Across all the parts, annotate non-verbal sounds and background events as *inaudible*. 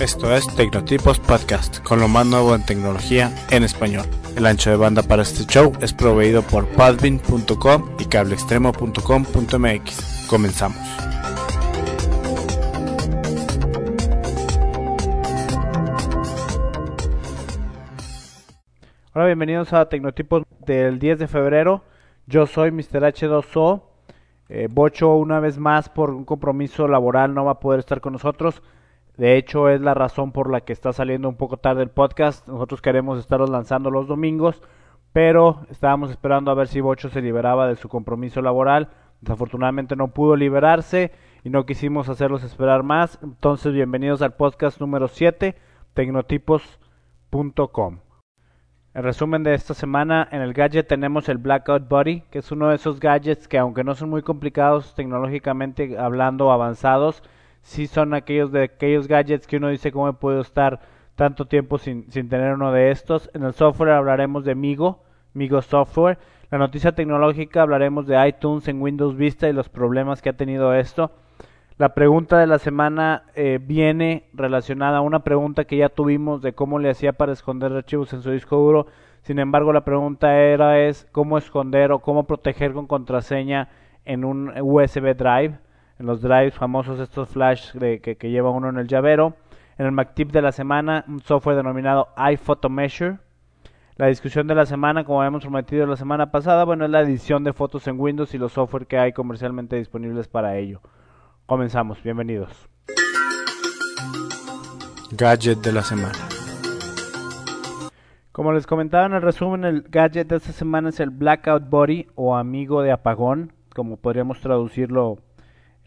Esto es Tecnotipos Podcast, con lo más nuevo en tecnología en español. El ancho de banda para este show es proveído por padvin.com y cableextremo.com.mx. Comenzamos. Hola, bienvenidos a Tecnotipos del 10 de febrero. Yo soy Mr. H2O. Eh, Bocho una vez más por un compromiso laboral no va a poder estar con nosotros. De hecho, es la razón por la que está saliendo un poco tarde el podcast. Nosotros queremos estarlos lanzando los domingos, pero estábamos esperando a ver si Bocho se liberaba de su compromiso laboral. Desafortunadamente no pudo liberarse y no quisimos hacerlos esperar más. Entonces, bienvenidos al podcast número 7, tecnotipos.com. En resumen de esta semana, en el gadget tenemos el Blackout Buddy, que es uno de esos gadgets que aunque no son muy complicados tecnológicamente hablando avanzados, sí son aquellos de aquellos gadgets que uno dice cómo puedo estar tanto tiempo sin, sin tener uno de estos. En el software hablaremos de Migo, Migo Software. La noticia tecnológica hablaremos de iTunes en Windows Vista y los problemas que ha tenido esto. La pregunta de la semana eh, viene relacionada a una pregunta que ya tuvimos de cómo le hacía para esconder archivos en su disco duro. Sin embargo, la pregunta era es cómo esconder o cómo proteger con contraseña en un USB drive en los drives famosos, estos flash de, que, que, lleva uno en el llavero. En el MacTip de la semana, un software denominado iPhotomeasure. La discusión de la semana, como habíamos prometido la semana pasada, bueno, es la edición de fotos en Windows y los software que hay comercialmente disponibles para ello. Comenzamos, bienvenidos. Gadget de la semana. Como les comentaba en el resumen, el gadget de esta semana es el Blackout Body o amigo de apagón, como podríamos traducirlo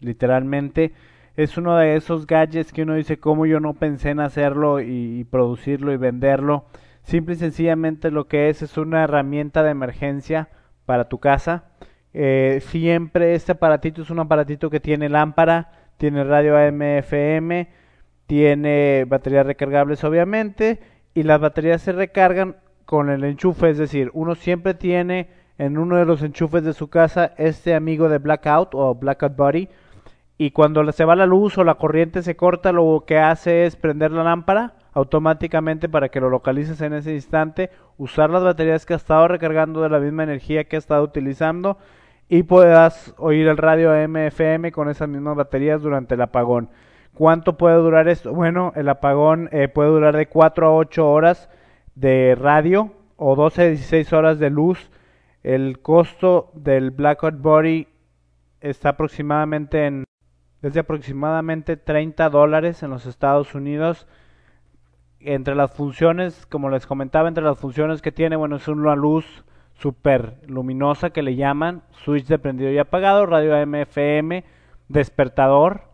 literalmente. Es uno de esos gadgets que uno dice, ¿cómo yo no pensé en hacerlo y, producirlo y venderlo? Simple y sencillamente lo que es es una herramienta de emergencia para tu casa. Eh, siempre este aparatito es un aparatito que tiene lámpara, tiene radio AM/FM, tiene baterías recargables obviamente y las baterías se recargan con el enchufe, es decir, uno siempre tiene en uno de los enchufes de su casa este amigo de blackout o blackout body y cuando se va la luz o la corriente se corta, lo que hace es prender la lámpara automáticamente para que lo localices en ese instante, usar las baterías que ha estado recargando de la misma energía que ha estado utilizando y puedas oír el radio AM/FM con esas mismas baterías durante el apagón. ¿Cuánto puede durar esto? Bueno, el apagón eh, puede durar de 4 a 8 horas de radio o 12 a 16 horas de luz. El costo del Blackout Body está aproximadamente en es de aproximadamente 30 dólares en los Estados Unidos. Entre las funciones, como les comentaba, entre las funciones que tiene, bueno, es una luz super luminosa que le llaman, switch de prendido y apagado, radio AM/FM, despertador,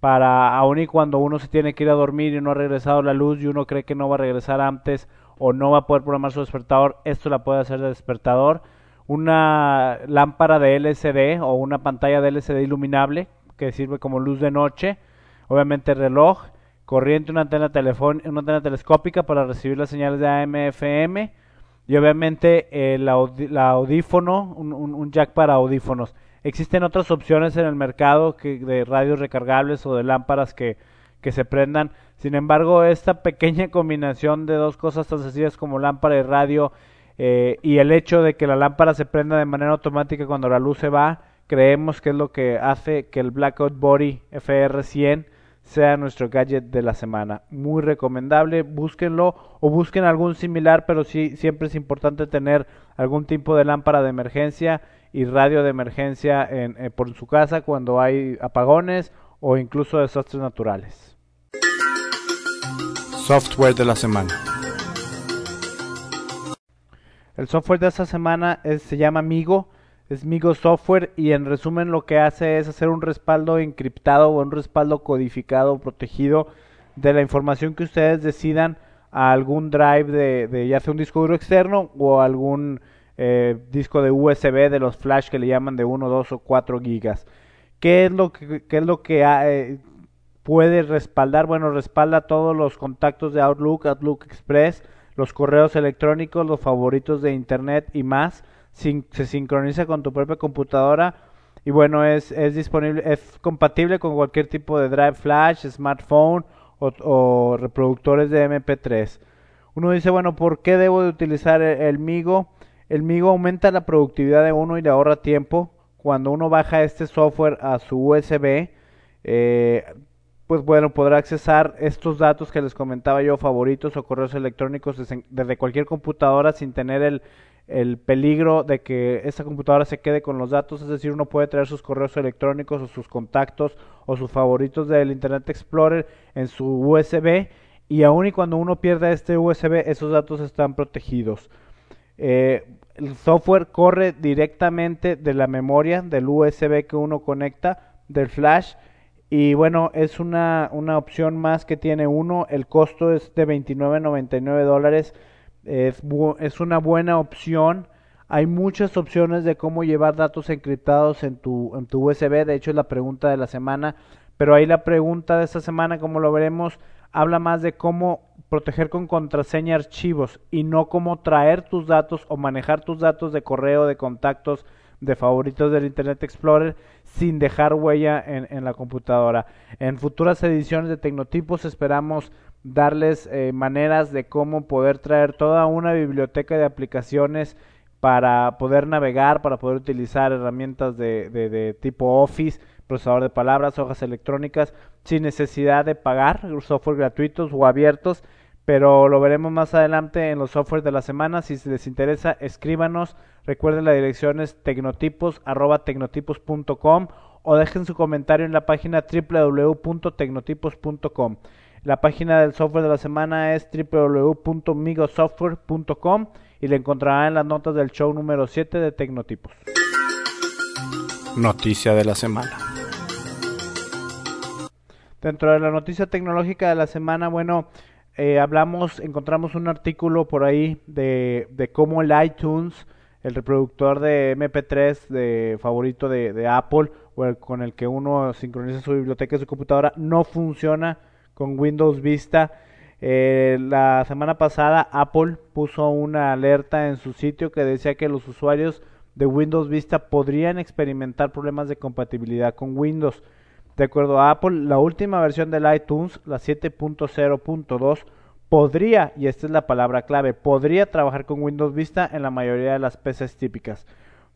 para aun y cuando uno se tiene que ir a dormir y no ha regresado la luz y uno cree que no va a regresar antes o no va a poder programar su despertador, esto la puede hacer de despertador. Una lámpara de LCD o una pantalla de LCD iluminable que sirve como luz de noche, obviamente reloj, corriente, una antena, una antena telescópica para recibir las señales de AM, FM y obviamente el audífono, un, jack para audífonos. Existen otras opciones en el mercado que, de radios recargables o de lámparas que, que se prendan. Sin embargo, esta pequeña *laughs* combinación de dos cosas tan sencillas como lámpara y radio eh, y el hecho de que la lámpara se prenda de manera automática cuando la luz se va, creemos que es lo que hace que el Blackout Body FR100 sea nuestro gadget de la semana. Muy recomendable, búsquenlo o busquen algún similar, pero sí siempre es importante tener algún tipo de lámpara de emergencia y radio de emergencia en, eh, por su casa cuando hay apagones o incluso desastres naturales. Software de la semana. El software de esta semana es, se llama Migo es Migo Software y en resumen lo que hace es hacer un respaldo encriptado o un respaldo codificado protegido de la información que ustedes decidan a algún drive de, ya sea un disco duro externo o algún eh, disco de USB de los flash que le llaman de 1, 2 o 4 gigas. ¿Qué es lo que, es lo que eh, puede respaldar? Bueno, respalda todos los contactos de Outlook, Outlook Express, los correos electrónicos, los favoritos de Internet y más se sincroniza con tu propia computadora y bueno, es, es disponible, es compatible con cualquier tipo de drive flash, smartphone o, reproductores de MP3. Uno dice, bueno, ¿por qué debo de utilizar el, Migo? El Migo aumenta la productividad de uno y le ahorra tiempo. Cuando uno baja este software a su USB, eh, pues bueno, podrá accesar estos datos que les comentaba yo, favoritos o correos electrónicos desde cualquier computadora sin tener el, el peligro de que esa computadora se quede con los datos, es decir, uno puede traer sus correos electrónicos o sus contactos o sus favoritos del Internet Explorer en su USB y aun y cuando uno pierda este USB, esos datos están protegidos. Eh, el software corre directamente de la memoria del USB que uno conecta, del flash, y bueno, es una, una opción más que tiene uno, el costo es de 29.99 dólares es, es una buena opción. Hay muchas opciones de cómo llevar datos encriptados en tu, en tu USB. De hecho, es la pregunta de la semana. Pero ahí la pregunta de esta semana, como lo veremos, habla más de cómo proteger con contraseña archivos y no cómo traer tus datos o manejar tus datos de correo, de contactos, de favoritos del Internet Explorer sin dejar huella en, en la computadora. En futuras ediciones de Tecnotipos esperamos darles eh, maneras de cómo poder traer toda una biblioteca de aplicaciones para poder navegar, para poder utilizar herramientas de, tipo Office, procesador de palabras, hojas electrónicas, sin necesidad de pagar, software gratuitos o abiertos, pero lo veremos más adelante en los softwares de la semana. Si les interesa, escríbanos. Recuerden la dirección es tecnotipos, arroba tecnotipos.com o dejen su comentario en la página www.tecnotipos.com. La página del software de la semana es www.migosoftware.com y le encontrará en las notas del show número 7 de Tecnotipos. Noticia de la semana. Dentro de la noticia tecnológica de la semana, bueno, eh, hablamos, encontramos un artículo por ahí de, de cómo el iTunes, el reproductor de MP3 de favorito de, de Apple, o el, con el que uno sincroniza su biblioteca de su computadora, no funciona con Windows Vista. Eh, la semana pasada Apple puso una alerta en su sitio que decía que los usuarios de Windows Vista podrían experimentar problemas de compatibilidad con Windows. De acuerdo a Apple, la última versión del iTunes, la 7.0.2, podría, y esta es la palabra clave, podría trabajar con Windows Vista en la mayoría de las PCs típicas.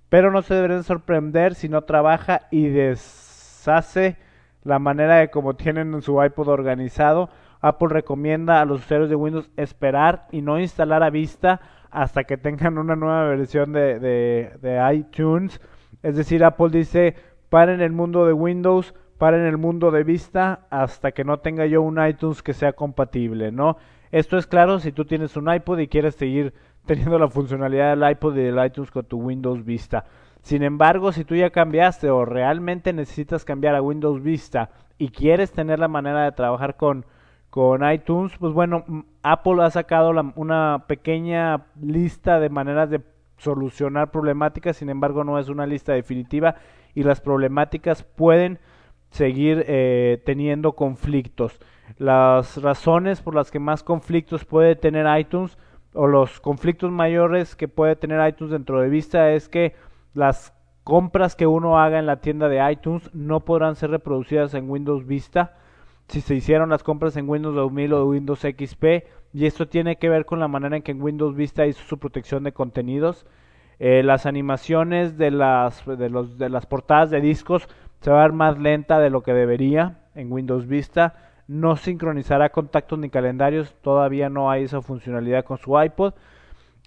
Pero no se deberían sorprender si no trabaja y deshace la manera de cómo tienen su iPod organizado. Apple recomienda a los usuarios de Windows esperar y no instalar a vista hasta que tengan una nueva versión de, de, iTunes. Es decir, Apple dice, paren el mundo de Windows, paren el mundo de vista hasta que no tenga yo un iTunes que sea compatible, ¿no? Esto es claro si tú tienes un iPod y quieres seguir teniendo la funcionalidad del iPod y del iTunes con tu Windows Vista. Sin embargo, si tú ya cambiaste o realmente necesitas cambiar a Windows Vista y quieres tener la manera de trabajar con, con iTunes, pues bueno, Apple ha sacado una pequeña lista de maneras de solucionar problemáticas, sin embargo no es una lista definitiva y las problemáticas pueden seguir eh, teniendo conflictos. Las razones por las que más conflictos puede tener iTunes o los conflictos mayores que puede tener iTunes dentro de Vista es que las compras que uno haga en la tienda de iTunes no podrán ser reproducidas en Windows Vista si se hicieron las compras en Windows 2000 o Windows XP y esto tiene que ver con la manera en que Windows Vista hizo su protección de contenidos. Eh, las animaciones de las, de, los, de las portadas de discos se va a ver más lenta de lo que debería en Windows Vista. No sincronizará contactos ni calendarios, todavía no hay esa funcionalidad con su iPod.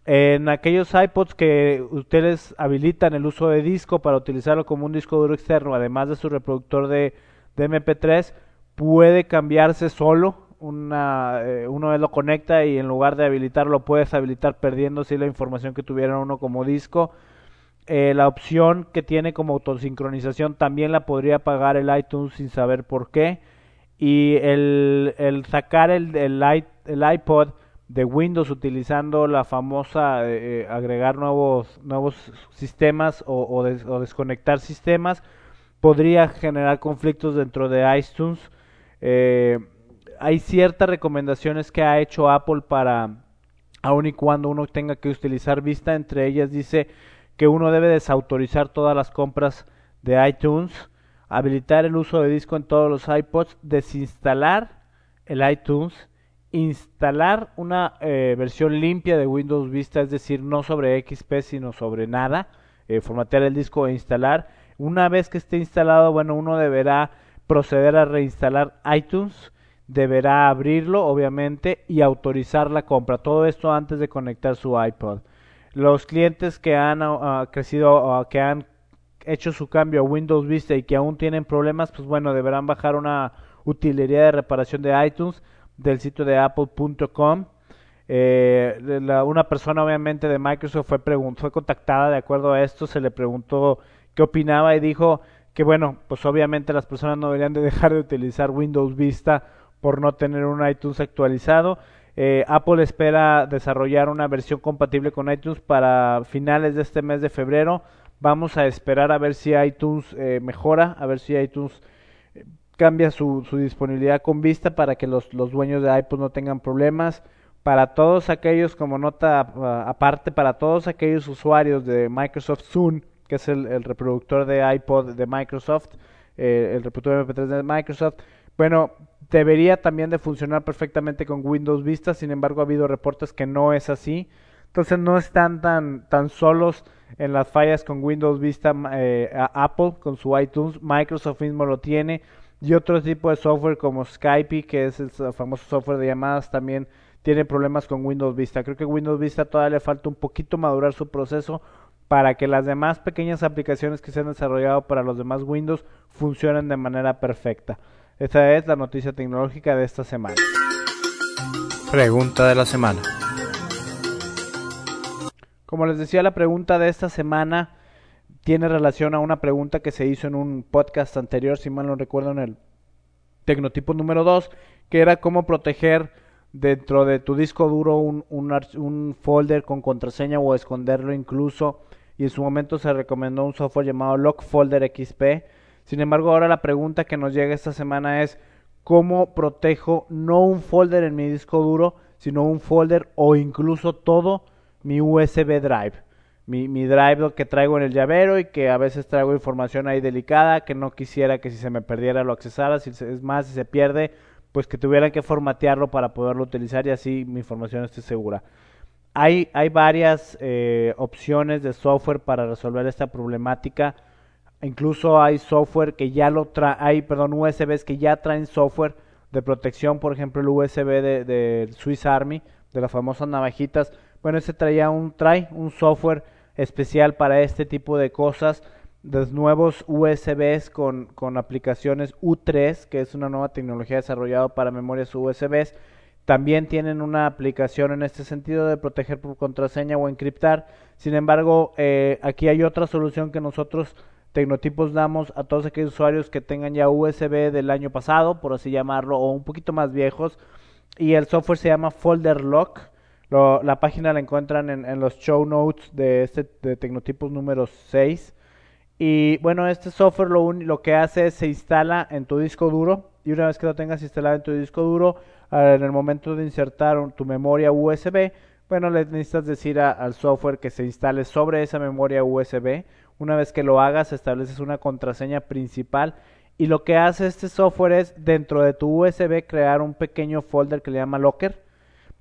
En aquellos iPods que ustedes habilitan el uso de disco para utilizarlo como un disco duro externo, además de su reproductor de, MP3, puede cambiarse solo. Una, eh, uno lo conecta y en lugar de habilitarlo puedes habilitar perdiendo si la información que tuviera uno como disco. Eh, la opción que tiene como autosincronización también la podría pagar el iTunes sin saber por qué. Y el, sacar el iPod de Windows utilizando la famosa eh, eh, agregar nuevos nuevos sistemas o, desconectar sistemas podría generar conflictos dentro de iTunes. Eh, hay ciertas recomendaciones que ha hecho Apple para aun y cuando uno tenga que utilizar Vista entre ellas dice que uno debe desautorizar todas las compras de iTunes habilitar el uso de disco en todos los iPods desinstalar el iTunes, instalar una eh, versión limpia de Windows Vista, es decir, no sobre XP, sino sobre nada, eh, formatear el disco e instalar. Una vez que esté instalado, bueno, uno deberá proceder a reinstalar iTunes, deberá abrirlo, obviamente, y autorizar la compra. Todo esto antes de conectar su iPod. Los clientes que han uh, crecido, uh, que han hecho su cambio a Windows Vista y que aún tienen problemas, pues bueno, deberán bajar una utilería de reparación de iTunes del sitio de apple.com. Eh, una persona obviamente de Microsoft fue, fue contactada de acuerdo a esto, se le preguntó qué opinaba y dijo que bueno, pues obviamente las personas no deberían de dejar de utilizar Windows Vista por no tener un iTunes actualizado. Eh, Apple espera desarrollar una versión compatible con iTunes para finales de este mes de febrero. Vamos a esperar a ver si iTunes eh, mejora, a ver si iTunes cambia su, su, disponibilidad con vista para que los, dueños de iPod no tengan problemas. Para todos aquellos, como nota uh, aparte, para todos aquellos usuarios de Microsoft Zune, que es el, reproductor de iPod de Microsoft, eh, el reproductor MP3 de Microsoft, bueno, debería también de funcionar perfectamente con Windows Vista, sin embargo ha habido reportes que no es así. Entonces no están tan, tan solos en las fallas con Windows Vista eh, Apple con su iTunes, Microsoft mismo lo tiene y otro tipo de software como Skype, que es el famoso software de llamadas, también tiene problemas con Windows Vista. Creo que Windows Vista todavía le falta un poquito madurar su proceso para que las demás pequeñas aplicaciones que se han desarrollado para los demás Windows funcionen de manera perfecta. Esta es la noticia tecnológica de esta semana. Pregunta de la semana. Como les decía, la pregunta de esta semana tiene relación a una pregunta que se hizo en un podcast anterior, si mal no recuerdo, en el Tecnotipo número 2, que era cómo proteger dentro de tu disco duro un, un, folder con contraseña o esconderlo incluso. Y en su momento se recomendó un software llamado Lock Folder XP. Sin embargo, ahora la pregunta que nos llega esta semana es cómo protejo no un folder en mi disco duro, sino un folder o incluso todo mi USB drive. Mi, mi drive que traigo en el llavero y que a veces traigo información ahí delicada que no quisiera que si se me perdiera lo accesara, si es más, si se pierde, pues que tuvieran que formatearlo para poderlo utilizar y así mi información esté segura. Hay, hay varias eh, opciones de software para resolver esta problemática. Incluso hay software que ya lo trae, hay, perdón, USBs que ya traen software de protección, por ejemplo el USB de, de Swiss Army, de las famosas navajitas. Bueno, ese traía un, trae un software especial para este tipo de cosas los nuevos USBs con, con aplicaciones U3, que es una nueva tecnología desarrollada para memorias USBs. También tienen una aplicación en este sentido de proteger por contraseña o encriptar. Sin embargo, eh, aquí hay otra solución que nosotros Tecnotipos damos a todos aquellos usuarios que tengan ya USB del año pasado, por así llamarlo, o un poquito más viejos. Y el software se llama Folder Lock. La página la encuentran en, los show notes de este de Tecnotipos número 6. Y bueno, este software lo, lo que hace es se instala en tu disco duro y una vez que lo tengas instalado en tu disco duro, en el momento de insertar tu memoria USB, bueno, le necesitas decir al software que se instale sobre esa memoria USB. Una vez que lo hagas, estableces una contraseña principal y lo que hace este software es dentro de tu USB crear un pequeño folder que le llama Locker.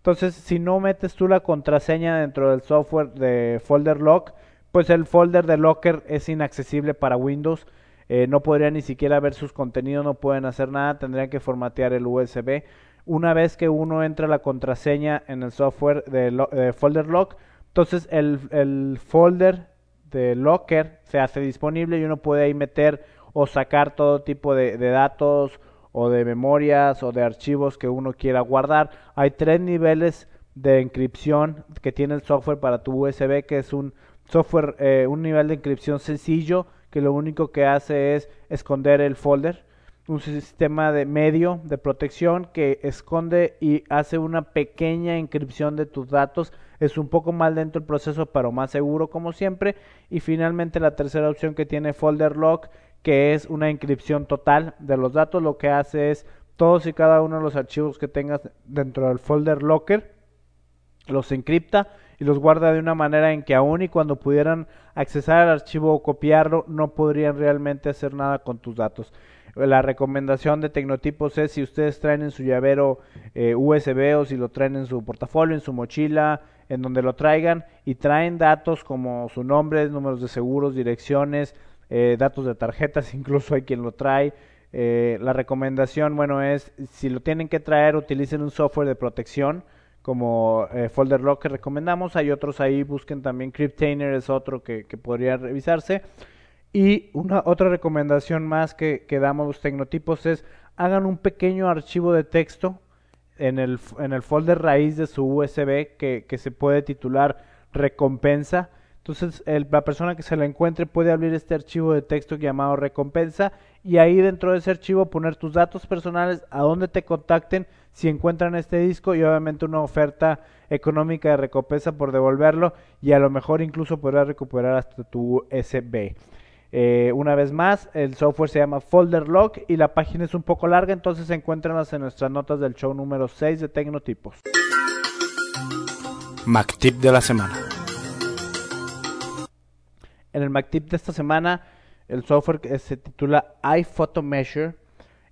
Entonces, si no metes tú la contraseña dentro del software de folder lock, pues el folder de Locker es inaccesible para Windows. Eh, no podrían ni siquiera ver sus contenidos, no pueden hacer nada, tendrían que formatear el USB. Una vez que uno entra la contraseña en el software de, folder lock, entonces el, el, folder de Locker se hace disponible y uno puede ahí meter o sacar todo tipo de, de datos o de memorias o de archivos que uno quiera guardar. Hay tres niveles de encripción que tiene el software para tu USB, que es un software, eh, un nivel de encripción sencillo que lo único que hace es esconder el folder, un sistema de medio de protección que esconde y hace una pequeña encripción de tus datos. Es un poco más lento el proceso, pero más seguro como siempre. Y finalmente la tercera opción que tiene Folder Lock, que es una encripción total de los datos. Lo que hace es todos y cada uno de los archivos que tengas dentro del folder Locker los encripta y los guarda de una manera en que aún y cuando pudieran accesar al archivo o copiarlo, no podrían realmente hacer nada con tus datos. La recomendación de Tecnotipos es si ustedes traen en su llavero eh, USB o si lo traen en su portafolio, en su mochila, en donde lo traigan y traen datos como su nombre, números de seguros, direcciones, eh, datos de tarjetas, *laughs* incluso hay quien lo trae. Eh, la recomendación, bueno, es si lo tienen que traer, utilicen un software de protección como eh, Folder Lock que recomendamos. Hay otros ahí, busquen también Cryptainer, es otro que, que podría revisarse. Y una otra recomendación más que, que damos los tecnotipos es hagan un pequeño archivo de texto en el, en el folder raíz de su USB que, que se puede titular recompensa. Entonces la persona que se la encuentre puede abrir este archivo de texto llamado recompensa y ahí dentro de ese archivo poner tus datos personales, a dónde te contacten si encuentran este disco y obviamente una oferta económica de recompensa por devolverlo y a lo mejor incluso podrás recuperar hasta tu USB. Eh, una vez más, el software se llama Folder Lock y la página es un poco larga, entonces encuéntranlas en nuestras notas del show número 6 de Tecnotipos. MacTip de la semana. En el MacTip de esta semana, el software se titula iPhotomeasure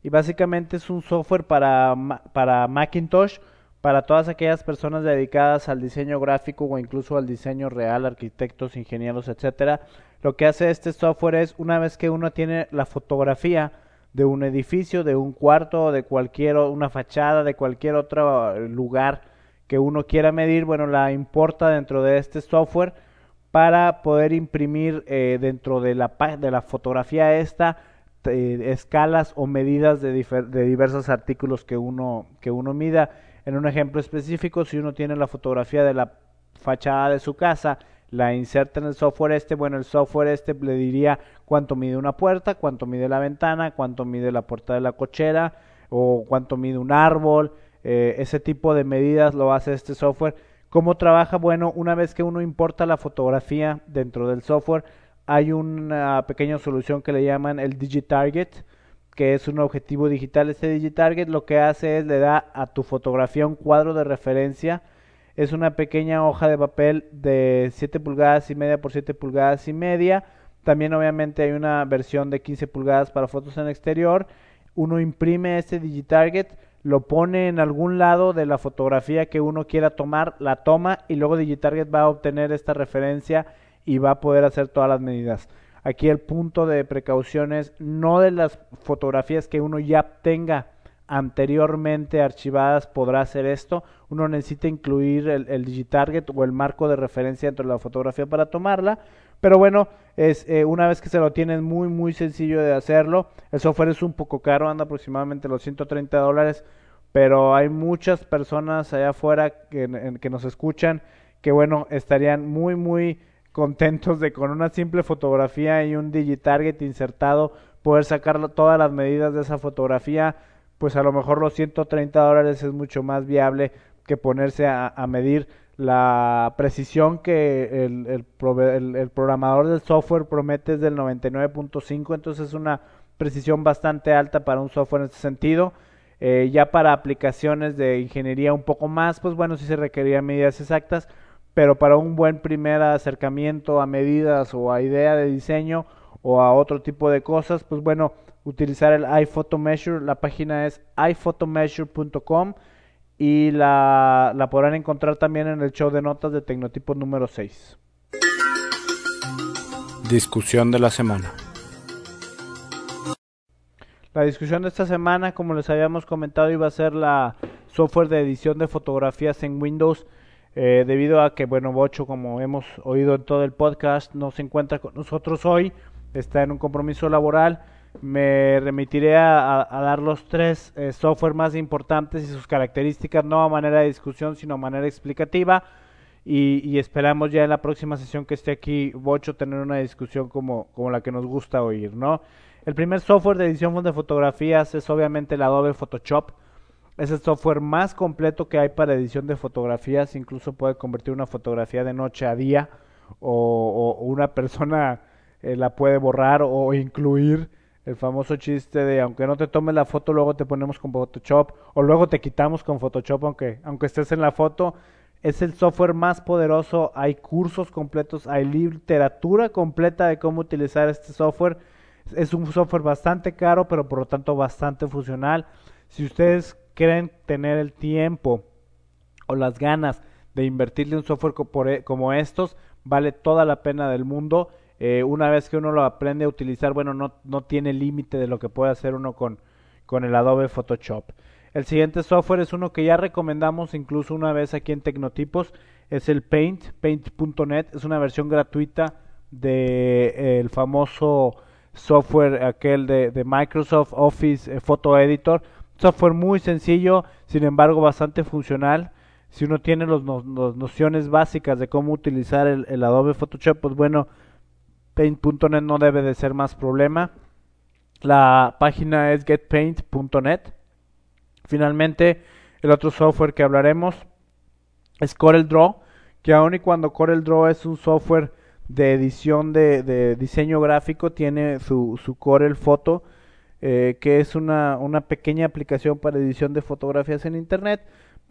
y básicamente es un software para, para Macintosh para todas aquellas personas dedicadas al diseño gráfico o incluso al diseño real, arquitectos, ingenieros, etcétera. Lo que hace este software es una vez que uno tiene la fotografía de un edificio, de un cuarto, de cualquier una fachada, de cualquier otro lugar que uno quiera medir, bueno, la importa dentro de este software para poder imprimir eh, dentro de la de la fotografía esta escalas o medidas de, de diversos artículos que uno que uno mida en un ejemplo específico, si uno tiene la fotografía de la fachada de su casa, la inserta en el software este, bueno, el software este le diría cuánto mide una puerta, cuánto mide la ventana, cuánto mide la puerta de la cochera o cuánto mide un árbol, eh, ese tipo de medidas lo hace este software. ¿Cómo trabaja? Bueno, una vez que uno importa la fotografía dentro del software, hay una pequeña solución que le llaman el DigiTarget, que es un objetivo digital. Este DigiTarget lo que hace es le da a tu fotografía un cuadro de referencia. Es una pequeña hoja de papel de 7 pulgadas y media por 7 pulgadas y media. También obviamente hay una versión de 15 pulgadas para fotos en exterior. Uno imprime este DigiTarget, lo pone en algún lado de la fotografía que uno quiera tomar, la toma y luego DigiTarget va a obtener esta referencia y va a poder hacer todas las medidas. Aquí el punto de precaución es no de las fotografías que uno ya tenga anteriormente archivadas podrá hacer esto. Uno necesita incluir el, digitarget o el marco de referencia dentro de la fotografía para tomarla. Pero bueno, es eh, una vez que se lo tienen muy muy sencillo de hacerlo. El software es un poco caro, anda aproximadamente los 130 dólares. Pero hay muchas personas allá afuera que, que nos escuchan que bueno, estarían muy muy contentos de con una simple fotografía y un digitarget insertado poder sacar todas las medidas de esa fotografía, pues a lo mejor los 130 dólares es mucho más viable que ponerse a, medir la precisión que el, el, el, programador del software promete es del 99.5, entonces es una precisión bastante alta para un software en ese sentido. Eh, ya para aplicaciones de ingeniería un poco más, pues bueno, sí se requerían medidas exactas, pero para un buen primer acercamiento a medidas o a idea de diseño o a otro tipo de cosas, pues bueno, utilizar el iPhotomeasure, la página es iPhotomeasure.com y la, la podrán encontrar también en el show de notas de Tecnotipo número 6. Discusión de la semana. La discusión de esta semana, como les habíamos comentado, iba a ser la software de edición de fotografías en Windows eh, debido a que, bueno, Bocho, como hemos oído en todo el podcast, no se encuentra con nosotros hoy, está en un compromiso laboral. Me remitiré a, dar los tres eh, software más importantes y sus características, no a manera de discusión, sino a manera explicativa. Y, esperamos ya en la próxima sesión que esté aquí Bocho tener una discusión como, como la que nos gusta oír, ¿no? El primer software de edición de fotografías es obviamente el Adobe Photoshop. Es el software más completo que hay para edición de fotografías. Incluso puede convertir una fotografía de noche a día o, una *laughs* persona eh, la puede borrar o incluir. El famoso chiste de aunque no te tomes la foto, luego te ponemos con Photoshop o luego te quitamos con Photoshop aunque, aunque estés en la foto. Es el software más poderoso. Hay cursos completos, hay literatura completa de cómo utilizar este software Es un software bastante caro, pero por lo tanto bastante funcional. Si ustedes quieren tener el tiempo o las ganas de invertirle un software e, como estos, vale toda la pena del mundo. Eh, una vez que uno lo aprende a utilizar, bueno, no, no tiene límite de lo que puede hacer uno con, con el Adobe Photoshop. El siguiente software es uno que ya recomendamos incluso una vez aquí en Tecnotipos, es el Paint, paint.net, es una versión gratuita del de, el famoso software aquel de, Microsoft Office eh, Photo Editor, software muy sencillo, sin embargo bastante funcional. Si uno tiene las nociones básicas de cómo utilizar el, el Adobe Photoshop, pues bueno, Paint.net no debe de ser más problema. La página es getpaint.net. Finalmente, el otro software que hablaremos es CorelDRAW, que aun y cuando CorelDRAW es un software de edición de, diseño gráfico, tiene su, su Corel Photo, eh, que es una, una, pequeña aplicación para edición de fotografías en Internet.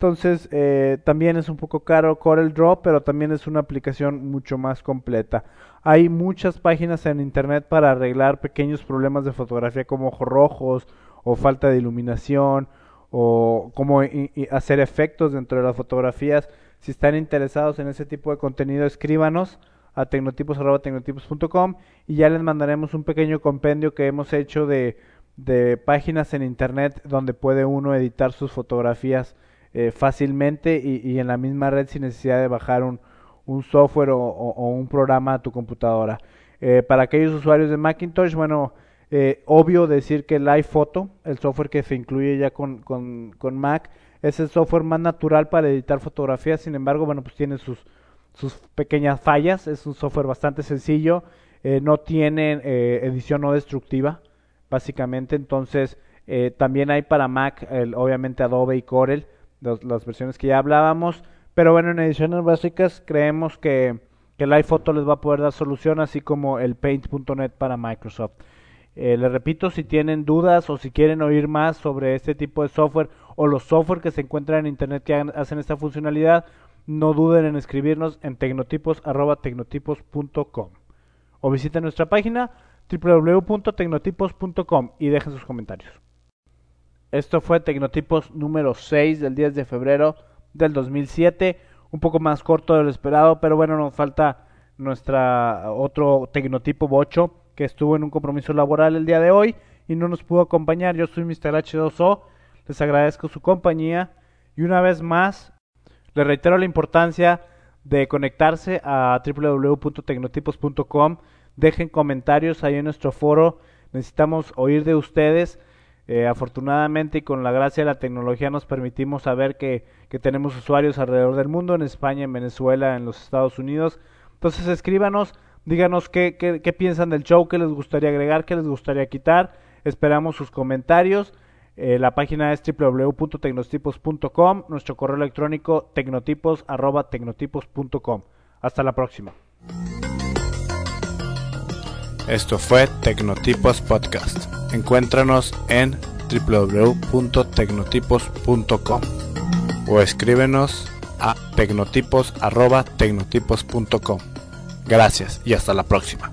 Entonces, eh, también es un poco caro CorelDRAW, pero también es una aplicación mucho más completa. Hay muchas páginas en Internet para arreglar pequeños problemas de fotografía como ojos rojos o falta de iluminación o cómo hacer efectos dentro de las fotografías. Si están interesados en ese tipo de contenido, escríbanos a tecnotipos.com y ya les mandaremos un pequeño compendio que hemos hecho de, de páginas en internet donde puede uno editar sus fotografías eh, fácilmente y, en la misma red sin necesidad de bajar un, un software o, un programa a tu computadora. Eh, para aquellos usuarios de Macintosh, bueno, eh, obvio decir que el iPhoto, el software que se incluye ya con, con, con, Mac, es el software más natural para editar fotografías, sin embargo, bueno, pues tiene sus, sus pequeñas fallas, es un software bastante sencillo, eh, no tiene eh, edición no destructiva, básicamente, entonces también hay para Mac, el, obviamente Adobe y Corel, las versiones que ya hablábamos, pero bueno, en ediciones básicas creemos que, que el iPhoto les va a poder dar solución, así como el Paint.net para Microsoft. Eh, les repito, si tienen dudas o si quieren oír más sobre este tipo de software o los software que se encuentran en internet que hacen esta funcionalidad, no duden en escribirnos en tecnotipos.tecnotipos.com o visiten nuestra página www.tecnotipos.com y dejen sus comentarios. Esto fue Tecnotipos número 6 del 10 de febrero del 2007, un poco más corto de lo esperado, pero bueno, nos falta nuestra otro Tecnotipo 8 que estuvo en un compromiso laboral el día de hoy y no nos pudo acompañar. Yo soy Mr. H2O, les agradezco su compañía y una vez más les reitero la importancia de conectarse a www.tecnotipos.com. Dejen comentarios ahí en nuestro foro. Necesitamos oír de ustedes. Eh, afortunadamente y con la gracia de la tecnología nos permitimos saber que, que tenemos usuarios alrededor del mundo, en España, en Venezuela, en los Estados Unidos. Entonces escríbanos Díganos qué, qué, piensan del show, qué les gustaría agregar, qué les gustaría quitar. Esperamos sus comentarios. Eh, la página es www.tecnotipos.com, nuestro correo electrónico tecnotipos@tecnotipos.com. Hasta la próxima. Esto fue Tecnotipos Podcast. Encuéntranos en www.tecnotipos.com o escríbenos a tecnotipos.tecnotipos.com. Gracias y hasta la próxima.